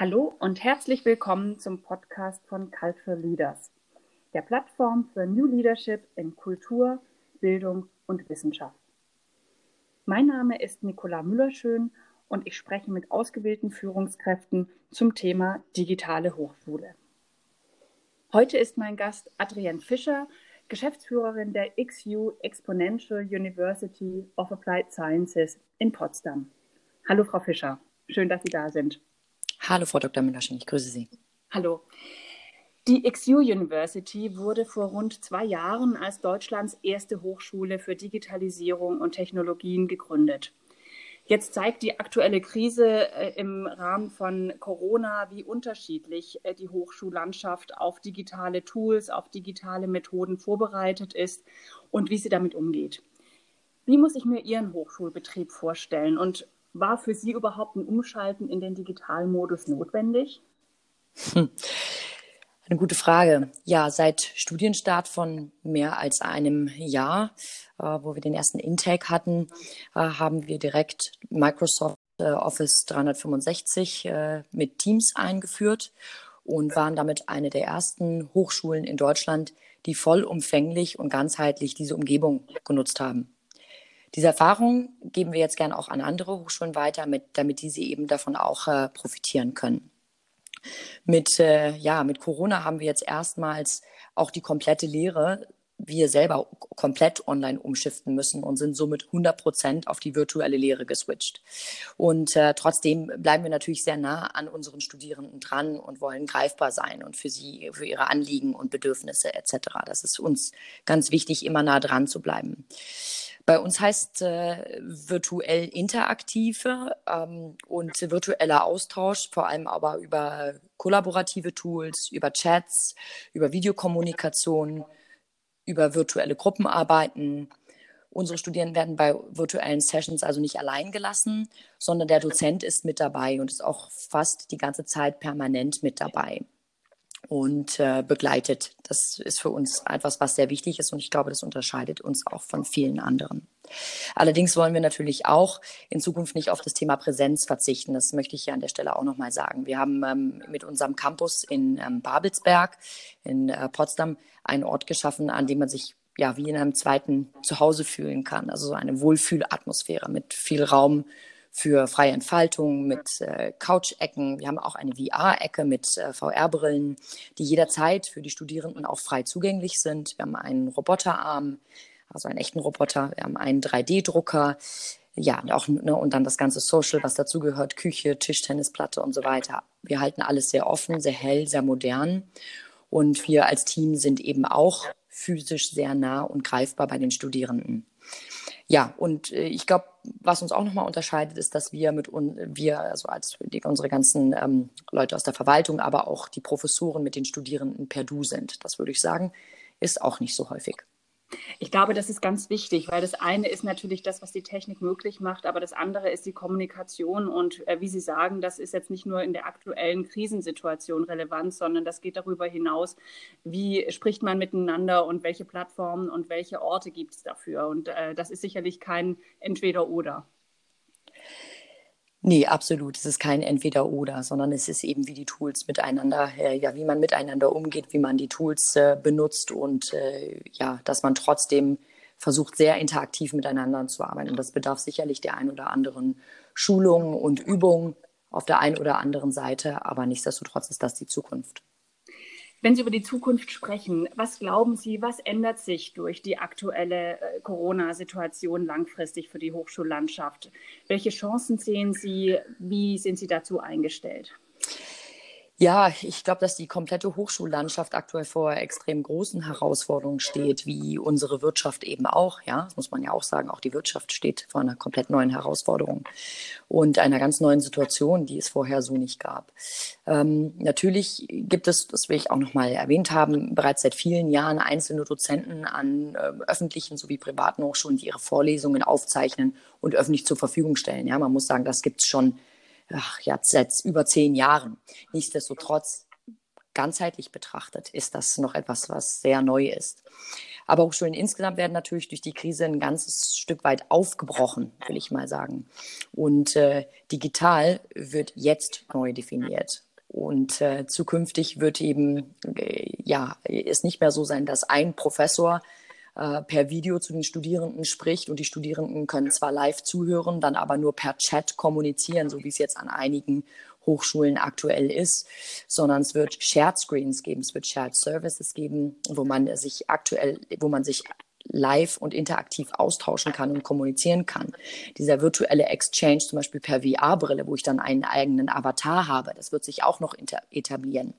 Hallo und herzlich willkommen zum Podcast von Cultural Leaders, der Plattform für New Leadership in Kultur, Bildung und Wissenschaft. Mein Name ist Nicola Müllerschön und ich spreche mit ausgewählten Führungskräften zum Thema digitale Hochschule. Heute ist mein Gast Adrienne Fischer, Geschäftsführerin der XU Exponential University of Applied Sciences in Potsdam. Hallo, Frau Fischer. Schön, dass Sie da sind. Hallo, Frau Dr. Müllerschen, ich grüße Sie. Hallo. Die XU University wurde vor rund zwei Jahren als Deutschlands erste Hochschule für Digitalisierung und Technologien gegründet. Jetzt zeigt die aktuelle Krise äh, im Rahmen von Corona, wie unterschiedlich äh, die Hochschullandschaft auf digitale Tools, auf digitale Methoden vorbereitet ist und wie sie damit umgeht. Wie muss ich mir Ihren Hochschulbetrieb vorstellen und war für Sie überhaupt ein Umschalten in den digitalen Modus notwendig? Hm. Eine gute Frage. Ja, seit Studienstart von mehr als einem Jahr, äh, wo wir den ersten Intake hatten, äh, haben wir direkt Microsoft äh, Office 365 äh, mit Teams eingeführt und waren damit eine der ersten Hochschulen in Deutschland, die vollumfänglich und ganzheitlich diese Umgebung genutzt haben. Diese Erfahrung geben wir jetzt gerne auch an andere Hochschulen weiter, mit, damit diese eben davon auch äh, profitieren können. Mit, äh, ja, mit Corona haben wir jetzt erstmals auch die komplette Lehre wir selber komplett online umschiften müssen und sind somit 100 Prozent auf die virtuelle Lehre geswitcht. Und äh, trotzdem bleiben wir natürlich sehr nah an unseren Studierenden dran und wollen greifbar sein und für sie, für ihre Anliegen und Bedürfnisse etc. Das ist uns ganz wichtig, immer nah dran zu bleiben. Bei uns heißt äh, virtuell interaktive ähm, und virtueller Austausch, vor allem aber über kollaborative Tools, über Chats, über Videokommunikation, über virtuelle Gruppenarbeiten. Unsere Studierenden werden bei virtuellen Sessions also nicht allein gelassen, sondern der Dozent ist mit dabei und ist auch fast die ganze Zeit permanent mit dabei und äh, begleitet. Das ist für uns etwas, was sehr wichtig ist und ich glaube, das unterscheidet uns auch von vielen anderen. Allerdings wollen wir natürlich auch in Zukunft nicht auf das Thema Präsenz verzichten. Das möchte ich hier an der Stelle auch nochmal sagen. Wir haben ähm, mit unserem Campus in ähm, Babelsberg in äh, Potsdam einen Ort geschaffen, an dem man sich ja wie in einem zweiten Zuhause fühlen kann. Also so eine Wohlfühlatmosphäre mit viel Raum für freie Entfaltung mit äh, Couch-Ecken. Wir haben auch eine VR-Ecke mit äh, VR-Brillen, die jederzeit für die Studierenden auch frei zugänglich sind. Wir haben einen Roboterarm, also einen echten Roboter. Wir haben einen 3D-Drucker. Ja, auch ne, und dann das ganze Social, was dazugehört, Küche, Tischtennisplatte und so weiter. Wir halten alles sehr offen, sehr hell, sehr modern. Und wir als Team sind eben auch physisch sehr nah und greifbar bei den Studierenden. Ja, und äh, ich glaube, was uns auch nochmal unterscheidet, ist, dass wir mit uns, wir, also als unsere ganzen ähm, Leute aus der Verwaltung, aber auch die Professoren mit den Studierenden per Du sind. Das würde ich sagen, ist auch nicht so häufig. Ich glaube, das ist ganz wichtig, weil das eine ist natürlich das, was die Technik möglich macht, aber das andere ist die Kommunikation. Und äh, wie Sie sagen, das ist jetzt nicht nur in der aktuellen Krisensituation relevant, sondern das geht darüber hinaus, wie spricht man miteinander und welche Plattformen und welche Orte gibt es dafür. Und äh, das ist sicherlich kein Entweder-Oder. Nee, absolut. Es ist kein Entweder-Oder, sondern es ist eben, wie die Tools miteinander, äh, ja, wie man miteinander umgeht, wie man die Tools äh, benutzt und äh, ja, dass man trotzdem versucht, sehr interaktiv miteinander zu arbeiten. Und das bedarf sicherlich der ein oder anderen Schulung und Übung auf der einen oder anderen Seite, aber nichtsdestotrotz ist das die Zukunft. Wenn Sie über die Zukunft sprechen, was glauben Sie, was ändert sich durch die aktuelle äh, Corona-Situation langfristig für die Hochschullandschaft? Welche Chancen sehen Sie? Wie sind Sie dazu eingestellt? Ja, ich glaube, dass die komplette Hochschullandschaft aktuell vor extrem großen Herausforderungen steht, wie unsere Wirtschaft eben auch. Ja, das muss man ja auch sagen. Auch die Wirtschaft steht vor einer komplett neuen Herausforderung und einer ganz neuen Situation, die es vorher so nicht gab. Ähm, natürlich gibt es, das will ich auch noch mal erwähnt haben, bereits seit vielen Jahren einzelne Dozenten an äh, öffentlichen sowie privaten Hochschulen, die ihre Vorlesungen aufzeichnen und öffentlich zur Verfügung stellen. Ja, man muss sagen, das gibt es schon ach, ja, seit über zehn Jahren. Nichtsdestotrotz, ganzheitlich betrachtet, ist das noch etwas, was sehr neu ist. Aber Hochschulen insgesamt werden natürlich durch die Krise ein ganzes Stück weit aufgebrochen, will ich mal sagen. Und äh, digital wird jetzt neu definiert. Und äh, zukünftig wird eben äh, ja es nicht mehr so sein, dass ein Professor äh, per Video zu den Studierenden spricht und die Studierenden können zwar live zuhören, dann aber nur per Chat kommunizieren, so wie es jetzt an einigen Hochschulen aktuell ist, sondern es wird Shared Screens geben, es wird Shared Services geben, wo man sich aktuell, wo man sich live und interaktiv austauschen kann und kommunizieren kann. Dieser virtuelle Exchange zum Beispiel per VR-Brille, wo ich dann einen eigenen Avatar habe, das wird sich auch noch etablieren.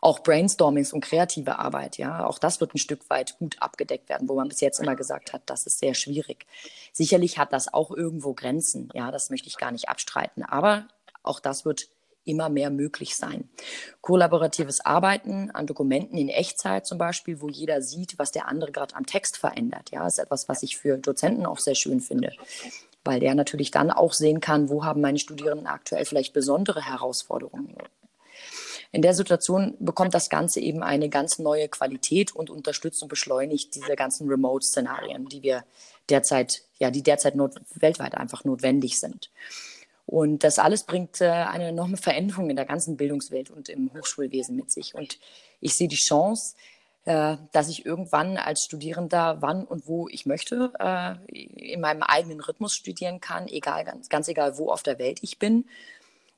Auch Brainstormings und kreative Arbeit, ja, auch das wird ein Stück weit gut abgedeckt werden, wo man bis jetzt immer gesagt hat, das ist sehr schwierig. Sicherlich hat das auch irgendwo Grenzen, ja, das möchte ich gar nicht abstreiten, aber auch das wird immer mehr möglich sein. Kollaboratives Arbeiten an Dokumenten in Echtzeit zum Beispiel, wo jeder sieht, was der andere gerade am Text verändert. Ja, ist etwas, was ich für Dozenten auch sehr schön finde, weil der natürlich dann auch sehen kann, wo haben meine Studierenden aktuell vielleicht besondere Herausforderungen. In der Situation bekommt das Ganze eben eine ganz neue Qualität und unterstützt und beschleunigt diese ganzen Remote-Szenarien, die wir derzeit, ja, die derzeit weltweit einfach notwendig sind. Und das alles bringt äh, eine enorme Veränderung in der ganzen Bildungswelt und im Hochschulwesen mit sich. Und ich sehe die Chance, äh, dass ich irgendwann als Studierender wann und wo ich möchte, äh, in meinem eigenen Rhythmus studieren kann, egal, ganz, ganz egal, wo auf der Welt ich bin.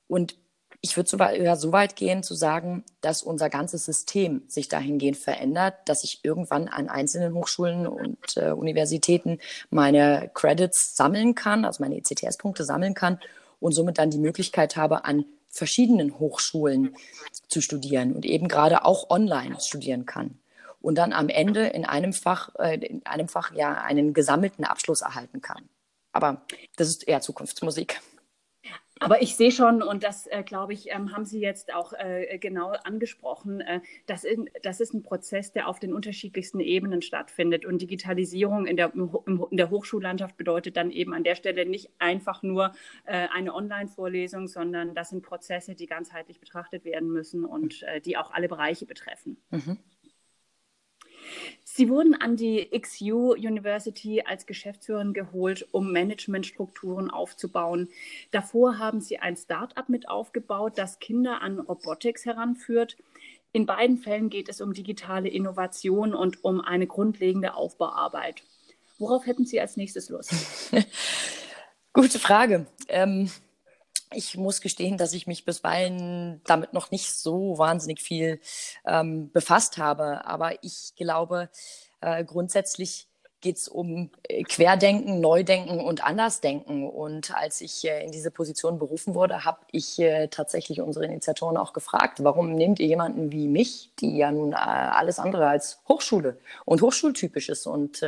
Und ich würde so, ja, so weit gehen zu sagen, dass unser ganzes System sich dahingehend verändert, dass ich irgendwann an einzelnen Hochschulen und äh, Universitäten meine Credits sammeln kann, also meine ECTS-Punkte sammeln kann und somit dann die Möglichkeit habe, an verschiedenen Hochschulen zu studieren und eben gerade auch online studieren kann und dann am Ende in einem Fach, äh, in einem Fach ja einen gesammelten Abschluss erhalten kann. Aber das ist eher Zukunftsmusik. Aber ich sehe schon, und das, äh, glaube ich, ähm, haben Sie jetzt auch äh, genau angesprochen, äh, das, in, das ist ein Prozess, der auf den unterschiedlichsten Ebenen stattfindet. Und Digitalisierung in der, in der Hochschullandschaft bedeutet dann eben an der Stelle nicht einfach nur äh, eine Online-Vorlesung, sondern das sind Prozesse, die ganzheitlich betrachtet werden müssen und äh, die auch alle Bereiche betreffen. Mhm. Sie wurden an die XU University als Geschäftsführerin geholt, um Managementstrukturen aufzubauen. Davor haben Sie ein Start-up mit aufgebaut, das Kinder an Robotics heranführt. In beiden Fällen geht es um digitale Innovation und um eine grundlegende Aufbauarbeit. Worauf hätten Sie als nächstes Lust? Gute Frage. Ähm, ich muss gestehen, dass ich mich bisweilen damit noch nicht so wahnsinnig viel ähm, befasst habe. Aber ich glaube, äh, grundsätzlich geht es um äh, Querdenken, Neudenken und Andersdenken. Und als ich in diese Position berufen wurde, habe ich äh, tatsächlich unsere Initiatoren auch gefragt, warum nehmt ihr jemanden wie mich, die ja nun äh, alles andere als Hochschule und hochschultypisch ist und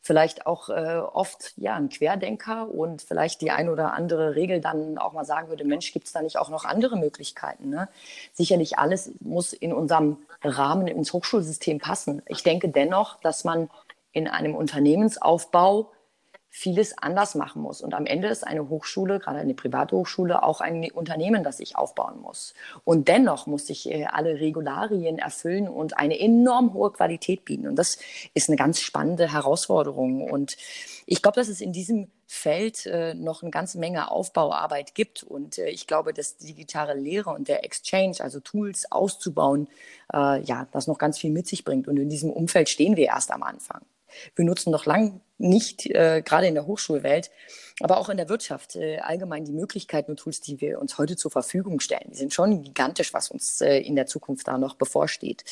vielleicht auch oft ja ein Querdenker und vielleicht die ein oder andere Regel dann auch mal sagen würde, Mensch, gibt es da nicht auch noch andere Möglichkeiten? Ne? Sicherlich alles muss in unserem Rahmen ins Hochschulsystem passen. Ich denke dennoch, dass man in einem Unternehmensaufbau vieles anders machen muss. Und am Ende ist eine Hochschule, gerade eine Privathochschule, auch ein Unternehmen, das ich aufbauen muss. Und dennoch muss ich äh, alle Regularien erfüllen und eine enorm hohe Qualität bieten. Und das ist eine ganz spannende Herausforderung. Und ich glaube, dass es in diesem Feld äh, noch eine ganze Menge Aufbauarbeit gibt. Und äh, ich glaube, dass digitale Lehre und der Exchange, also Tools auszubauen, äh, ja, das noch ganz viel mit sich bringt. Und in diesem Umfeld stehen wir erst am Anfang. Wir nutzen noch lang nicht, äh, gerade in der Hochschulwelt, aber auch in der Wirtschaft äh, allgemein die Möglichkeiten und Tools, die wir uns heute zur Verfügung stellen. Die sind schon gigantisch, was uns äh, in der Zukunft da noch bevorsteht.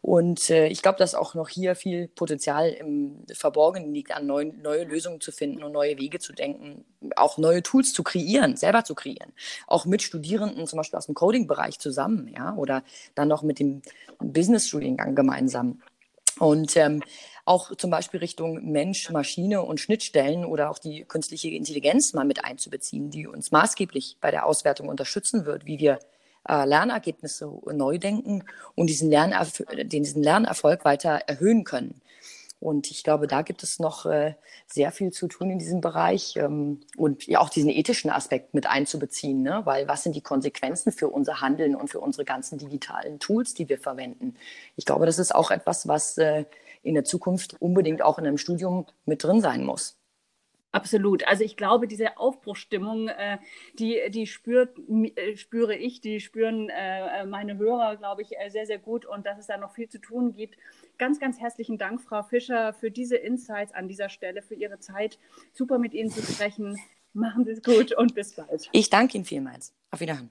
Und äh, ich glaube, dass auch noch hier viel Potenzial im Verborgenen liegt, an neuen, neue Lösungen zu finden und neue Wege zu denken, auch neue Tools zu kreieren, selber zu kreieren. Auch mit Studierenden, zum Beispiel aus dem Coding-Bereich zusammen, ja, oder dann noch mit dem Business-Studiengang gemeinsam. Und ähm, auch zum Beispiel Richtung Mensch, Maschine und Schnittstellen oder auch die künstliche Intelligenz mal mit einzubeziehen, die uns maßgeblich bei der Auswertung unterstützen wird, wie wir äh, Lernergebnisse neu denken und diesen, Lernerf diesen Lernerfolg weiter erhöhen können. Und ich glaube, da gibt es noch äh, sehr viel zu tun in diesem Bereich ähm, und ja auch diesen ethischen Aspekt mit einzubeziehen, ne? weil was sind die Konsequenzen für unser Handeln und für unsere ganzen digitalen Tools, die wir verwenden? Ich glaube, das ist auch etwas, was äh, in der Zukunft unbedingt auch in einem Studium mit drin sein muss. Absolut. Also ich glaube, diese Aufbruchstimmung, äh, die, die spürt, äh, spüre ich, die spüren äh, meine Hörer, glaube ich, sehr, sehr gut und dass es da noch viel zu tun gibt. Ganz, ganz herzlichen Dank, Frau Fischer, für diese Insights an dieser Stelle, für Ihre Zeit. Super mit Ihnen zu sprechen. Machen Sie es gut und bis bald. Ich danke Ihnen vielmals. Auf Wiederhören.